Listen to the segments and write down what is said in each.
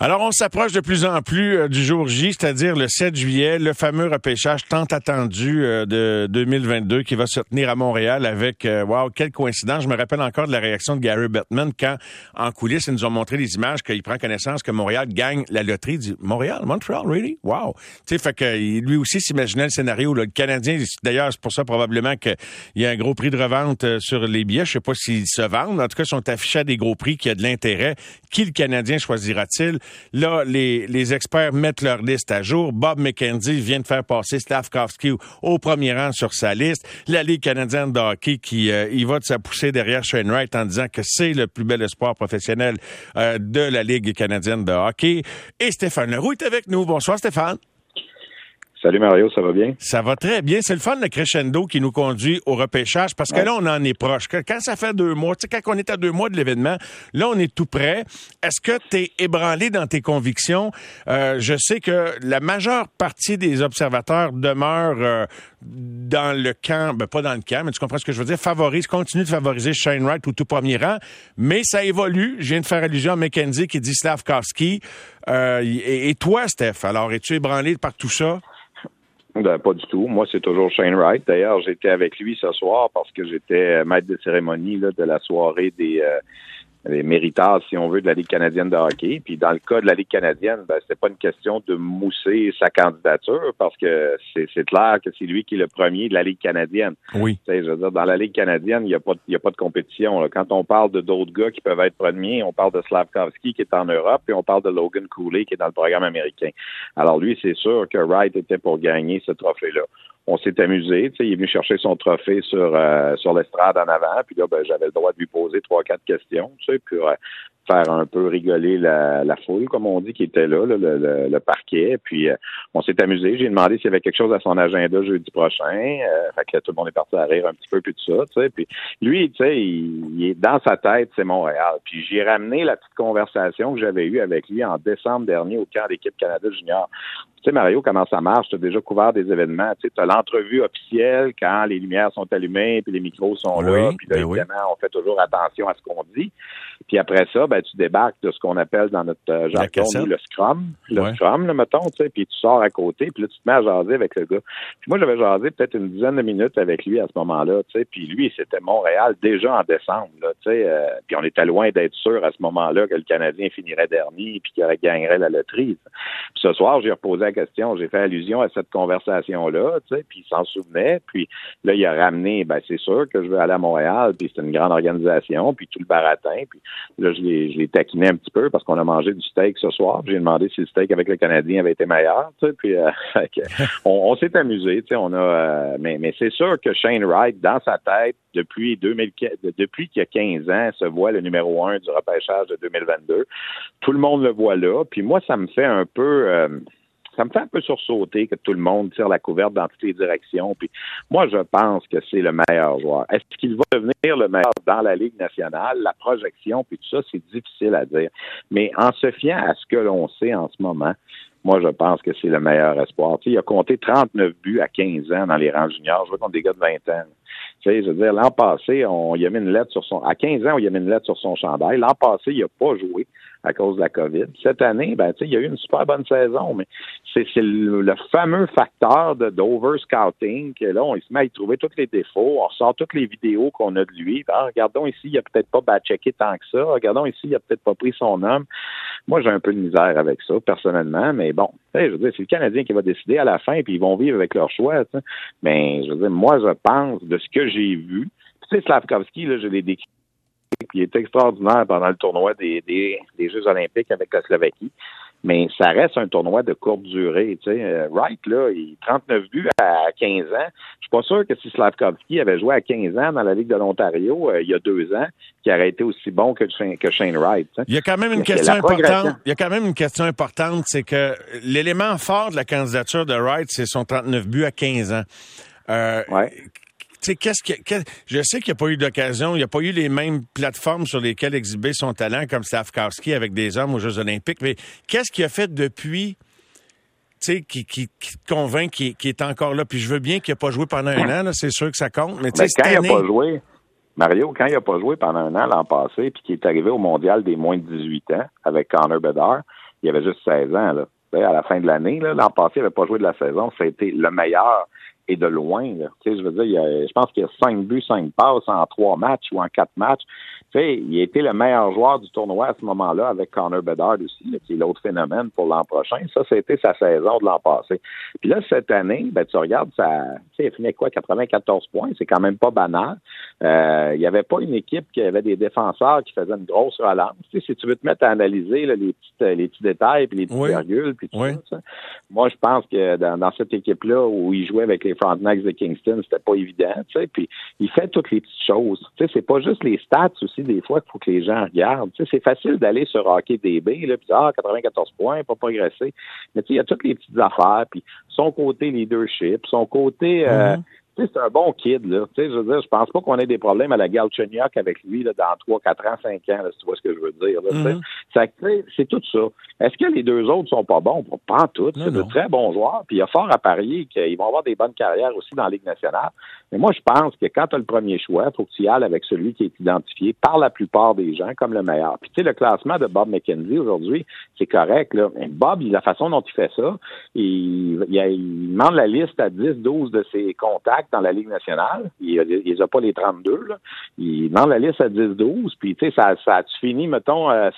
Alors, on s'approche de plus en plus euh, du jour J, c'est-à-dire le 7 juillet, le fameux repêchage tant attendu euh, de 2022 qui va se tenir à Montréal avec, euh, wow, quelle coïncidence. Je me rappelle encore de la réaction de Gary Bettman quand, en coulisses, ils nous ont montré les images qu'il prend connaissance que Montréal gagne la loterie. Dit, Montréal, Montreal, really? Wow. Tu sais, fait que lui aussi s'imaginait le scénario. le Canadien, d'ailleurs, c'est pour ça probablement qu'il y a un gros prix de revente sur les billets. Je sais pas s'ils se vendent. En tout cas, ils sont affichés à des gros prix qui a de l'intérêt. Qui le Canadien choisira-t-il? Là, les, les experts mettent leur liste à jour. Bob McKenzie vient de faire passer Stavkovsky au premier rang sur sa liste. La Ligue canadienne de hockey qui euh, y va de sa poussée derrière Shane Wright en disant que c'est le plus bel espoir professionnel euh, de la Ligue canadienne de hockey. Et Stéphane Leroux est avec nous. Bonsoir Stéphane. Salut Mario, ça va bien? Ça va très bien. C'est le fun, le crescendo qui nous conduit au repêchage parce que là, on en est proche. Quand ça fait deux mois, tu sais, quand on est à deux mois de l'événement, là, on est tout prêt. Est-ce que tu es ébranlé dans tes convictions? Euh, je sais que la majeure partie des observateurs demeurent euh, dans le camp, ben pas dans le camp, mais tu comprends ce que je veux dire, favorise, continue de favoriser Shane Wright au tout premier rang, mais ça évolue. Je viens de faire allusion à McKenzie qui dit Slavkovski. Euh, et, et toi, Steph, alors, es-tu ébranlé par tout ça? Ben, pas du tout. Moi, c'est toujours Shane Wright. D'ailleurs, j'étais avec lui ce soir parce que j'étais maître de cérémonie de la soirée des, euh, les méritards, si on veut, de la Ligue canadienne de hockey. Puis dans le cas de la Ligue canadienne, ben, c'était pas une question de mousser sa candidature parce que c'est clair que c'est lui qui est le premier de la Ligue canadienne. Oui. je veux dire, dans la Ligue canadienne, il n'y a, pas, y a pas de compétition. Quand on parle de d'autres gars qui peuvent être premiers, on parle de Slavkovski qui est en Europe et on parle de Logan Cooley qui est dans le programme américain. Alors lui, c'est sûr que Wright était pour gagner ce trophée-là on s'est amusé. Tu sais, il est venu chercher son trophée sur euh, sur l'estrade en avant. Puis là, ben, j'avais le droit de lui poser trois, quatre questions. Tu sais, puis faire un peu rigoler la, la, foule, comme on dit, qui était là, le, le, parquet. Puis euh, on s'est amusé. J'ai demandé s'il y avait quelque chose à son agenda jeudi prochain. Euh, fait que tout le monde est parti à rire un petit peu puis tout ça. Tu sais. Puis lui, tu sais, il, est dans sa tête, c'est Montréal. Puis j'ai ramené la petite conversation que j'avais eue avec lui en décembre dernier au camp d'équipe Canada Junior. Tu sais, Mario, comment ça marche? Tu as déjà couvert des événements. Tu sais, l'entrevue officielle quand les lumières sont allumées puis les micros sont là. Puis là, ben évidemment, on fait toujours attention à ce qu'on dit. Puis après ça, ben, tu débarques de ce qu'on appelle dans notre euh, jargon le scrum. Le scrum, là, mettons, tu sais, puis tu sors à côté, puis là, tu te mets à jaser avec le gars. Puis moi, j'avais jasé peut-être une dizaine de minutes avec lui à ce moment-là, tu sais, puis lui, c'était Montréal déjà en décembre, là, tu sais, euh, puis on était loin d'être sûr à ce moment-là que le Canadien finirait dernier puis qu'il gagnerait la loterie. Puis ce soir, j'ai reposé la question, j'ai fait allusion à cette conversation-là, tu sais, puis il s'en souvenait, puis là, il a ramené, ben c'est sûr que je veux aller à Montréal, puis c'est une grande organisation, puis tout le baratin, puis là, je l'ai je un petit peu parce qu'on a mangé du steak ce soir. J'ai demandé si le steak avec le Canadien avait été meilleur. Tu sais, puis euh, on, s'est amusé. Tu sais, on a, euh, mais, mais c'est sûr que Shane Wright, dans sa tête, depuis 2000, depuis qu'il y a 15 ans, se voit le numéro un du repêchage de 2022. Tout le monde le voit là. Puis moi, ça me fait un peu. Euh, ça me fait un peu sursauter que tout le monde tire la couverte dans toutes les directions. Puis moi, je pense que c'est le meilleur joueur. Est-ce qu'il va devenir le meilleur dans la Ligue nationale? La projection, puis tout ça, c'est difficile à dire. Mais en se fiant à ce que l'on sait en ce moment, moi, je pense que c'est le meilleur espoir. Tu il a compté 39 buts à 15 ans dans les rangs juniors. Je vois qu'on des gars de 20 ans. Tu sais, je veux dire, l'an passé, on y a mis une lettre sur son. À 15 ans, y a mis une lettre sur son chandail. L'an passé, il n'a pas joué à cause de la COVID. Cette année, ben, il y a eu une super bonne saison, mais c'est le, fameux facteur de d'over-scouting que là, on se met à y trouver tous les défauts, on ressort toutes les vidéos qu'on a de lui. Ben, regardons ici, il a peut-être pas checké tant que ça. Regardons ici, il a peut-être pas pris son homme. Moi, j'ai un peu de misère avec ça, personnellement, mais bon, je veux dire, c'est le Canadien qui va décider à la fin, puis ils vont vivre avec leur choix. Mais je veux dire, moi, je pense de ce que j'ai vu. Tu sais, Slavkovski, là, je l'ai décrit il est extraordinaire pendant le tournoi des, des, Jeux olympiques avec la Slovaquie. Mais ça reste un tournoi de courte durée. Tu sais. Euh, Wright, là, il 39 buts à 15 ans. Je suis pas sûr que si Slavkovski avait joué à 15 ans dans la Ligue de l'Ontario euh, il y a deux ans, qu'il aurait été aussi bon que, que Shane Wright. Il y a quand même une question importante. Il y a quand même une question importante, c'est que l'élément fort de la candidature de Wright, c'est son 39 buts à 15 ans. Euh, ouais qu'est-ce que, je sais qu'il n'y a pas eu d'occasion, il n'y a pas eu les mêmes plateformes sur lesquelles exhiber son talent comme Stavkowski avec des hommes aux Jeux olympiques, mais qu'est-ce qu'il a fait depuis, tu sais, qui, qui, qui, te convainc qu'il est encore là? Puis je veux bien qu'il n'ait pas joué pendant un an, c'est sûr que ça compte, mais tu sais, quand il n'a pas joué, Mario, quand il n'a pas joué pendant un an l'an passé, puis qu'il est arrivé au mondial des moins de 18 ans avec Connor Bedard, il avait juste 16 ans. Là. À la fin de l'année, l'an passé, il n'avait pas joué de la saison. Été le meilleur et de loin. Là. Tu sais, je veux dire, il y a, je pense qu'il y a cinq buts, cinq passes en trois matchs ou en quatre matchs. Tu sais, il a été le meilleur joueur du tournoi à ce moment-là avec Connor Bedard aussi, là, qui est l'autre phénomène pour l'an prochain. Ça, c'était sa saison de l'an passé. Puis là, cette année, ben, tu regardes, ça, tu sais, il finit quoi, 94 points, c'est quand même pas banal. Euh, il n'y avait pas une équipe qui avait des défenseurs qui faisaient une grosse relance. Tu sais, si tu veux te mettre à analyser là, les, petites, les petits détails, puis les petites virgules, puis tout ça, moi, je pense que dans, dans cette équipe-là où il jouait avec les Frontenacs de Kingston, c'était pas évident, puis il fait toutes les petites choses. C'est pas juste les stats aussi, des fois, qu'il faut que les gens regardent. C'est facile d'aller sur Hockey DB, là, puis ah, 94 points, pas progressé. Mais tu sais, il y a toutes les petites affaires, puis son côté leadership, son côté... Euh, mm-hmm c'est un bon kid, là. Tu sais, je veux dire, je pense pas qu'on ait des problèmes à la Galchenyuk avec lui, là, dans 3, 4 ans, 5 ans, là, si tu vois ce que je veux dire, là, mm-hmm. C'est tout ça. Est-ce que les deux autres sont pas bons? Pas tout. C'est de très bons joueurs. Puis il y a fort à parier qu'ils vont avoir des bonnes carrières aussi dans la Ligue nationale. Mais moi, je pense que quand tu as le premier choix, faut que tu y ailles avec celui qui est identifié par la plupart des gens comme le meilleur. Puis tu sais, le classement de Bob McKenzie aujourd'hui, c'est correct. Là. Bob, la façon dont il fait ça, il, il, il demande la liste à 10, 12 de ses contacts dans la Ligue nationale. Il les a pas les 32. Là. Il demande la liste à 10-12. Puis, tu sais, ça, ça a-tu fini, mettons, 7-5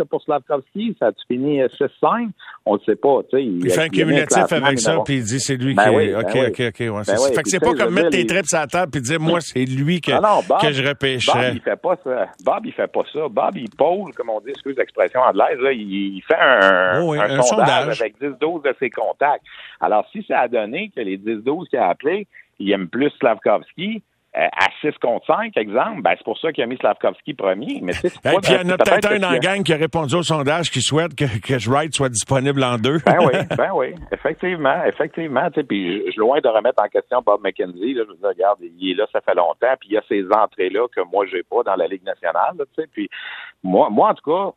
euh, pour Slavkovski? Ça a-tu fini 6-5? Euh, On ne sait pas. Tu sais, il, il fait un cumulatif avec ça, puis il dit c'est lui ben qui oui, est... OK, ben OK, OK. Ouais, ben oui. Fait que c'est pas comme mettre tes traits sur la table puis dire, moi, c'est lui que, non, Bob, que je repêcherais. Bob, il fait pas ça. Bob, il fait pas ça. Bob, il pose, comme on dit, excuse l'expression anglaise, là, il, fait un, oh un, sondage, avec 10-12 de ses contacts. Alors, si ça a donné que les 10-12 qui a appelé, il aime plus Slavkovski, euh, à 6 contre 5, exemple, ben, c'est pour ça qu'il a mis Slavkovski premier. Mais puis il y en a peut-être un dans la gang qui a répondu au sondage qui souhaite que, que Wright soit disponible en deux. ben oui, ben oui, effectivement, effectivement. Puis je suis loin de remettre en question Bob McKenzie. Là, je dire, regarde, il est là, ça fait longtemps, puis il y a ces entrées-là que moi, j'ai pas dans la Ligue nationale. sais. puis moi, moi, en tout cas,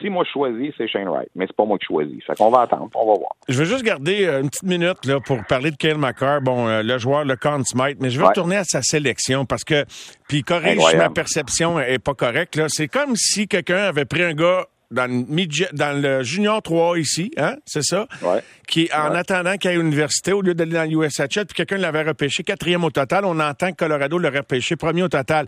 si moi je choisis, c'est Shane Wright. Mais c'est pas moi qui choisis. Fait qu'on va attendre. On va voir. Je veux juste garder euh, une petite minute là, pour parler de Kyle McCarr. Bon, euh, le joueur, le Conn Smite. Mais je veux retourner à sa sélection parce que, puis corrige ma perception est pas correcte. Là. C'est comme si quelqu'un avait pris un gars dans le, dans le Junior 3 ici, hein, c'est ça? Ouais. Qui, en attendant qu'il aille à l'université, au lieu d'aller dans l'USHL, puis quelqu'un l'avait repêché quatrième au total, on entend que Colorado l'aurait repêché premier au total.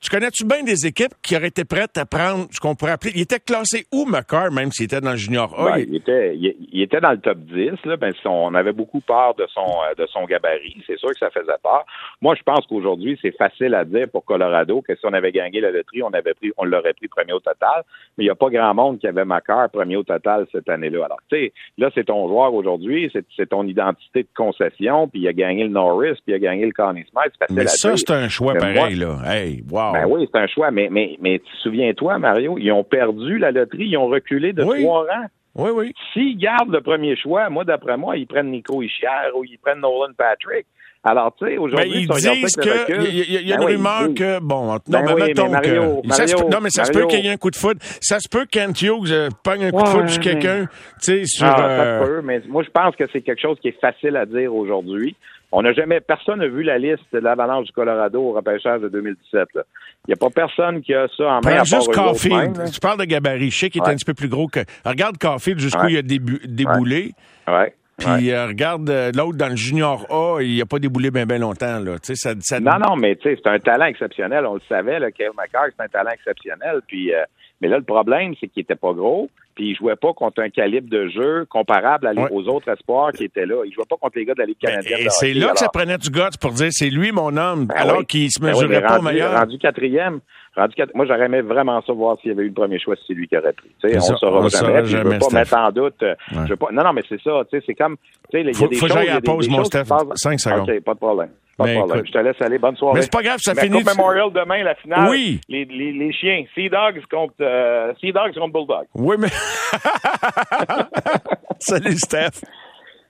Tu connais-tu bien des équipes qui auraient été prêtes à prendre ce qu'on pourrait appeler. Il était classé où, McCarr, même s'il était dans le junior A? Ben, il... était, il, était dans le top 10. Là, ben, on avait beaucoup peur de son, euh, de son gabarit. C'est sûr que ça faisait peur. Moi, je pense qu'aujourd'hui, c'est facile à dire pour Colorado que si on avait gagné la loterie, on avait pris, on l'aurait pris premier au total. Mais il n'y a pas grand monde qui avait McCarr premier au total cette année-là. Alors, tu sais, là, c'est ton joueur aujourd'hui, c'est ton identité de concession, puis il a gagné le Norris, puis il a gagné le Connie Smith. Mais ça, c'est un choix pareil, là. Hey, wow. Ben oui, c'est un choix, mais, mais, mais souviens-toi, Mario, ils ont perdu la loterie, ils ont reculé de trois rangs. Oui, oui. S'ils gardent le premier choix, moi, d'après moi, ils prennent Nico Ischier ou ils prennent Nolan Patrick. Alors, tu sais, aujourd'hui, ils disent que il y, a, une ben rumeur que bon, non, ben mais mettons que non, mais ça se peut qu'il y ait un coup de foot. Ça se peut que Kent Hughes euh, pogne un coup de foot sur quelqu'un, tu sais, sur. Ah, ça euh, peut, mais moi, je pense que c'est quelque chose qui est facile à dire aujourd'hui. On n'a jamais, personne n'a vu la liste de l'Avalanche du Colorado au repêchage de 2017. Il n'y a pas personne qui a ça en main. juste Caulfield. Tu parles de gabarit. Je sais qu'il est un petit peu plus gros que. Regarde Caulfield jusqu'où il a déboulé. Ouais. Puis euh, regarde euh, l'autre dans le junior A, il n'a pas déboulé bien bien longtemps. Là. Ça, ça... Non, non, mais c'est un talent exceptionnel. On le savait, là, Kyle McCarr, c'est un talent exceptionnel. Puis, euh, mais là, le problème, c'est qu'il était pas gros puis il jouait pas contre un calibre de jeu comparable aux autres espoirs qui étaient là. Il jouait pas contre les gars de la Ligue ben, canadienne. et c'est là que ça prenait du guts pour dire c'est lui mon homme, ben alors qu'il se ben mesurait pas au meilleur. Rendu quatrième, rendu moi j'aurais aimé vraiment ça voir s'il y avait eu le premier choix, si c'est lui qui aurait pris. on ne saura jamais. je veux pas mettre en doute. Euh, je veux pas, non, non, mais c'est ça. C'est comme. Il y a faut, des faut choses, que j'aille à la pause, mon Steph. Cinq secondes. OK, pas de problème. Pas de problème. je te laisse aller. Bonne soirée. Mais c'est pas grave, ça finit. Coupe Memorial demain, la finale. Oui. Les, les, les chiens. Sea Dogs contre, euh, sea Dogs contre Bulldogs. Oui, mais. Salut, Steph.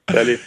Salut.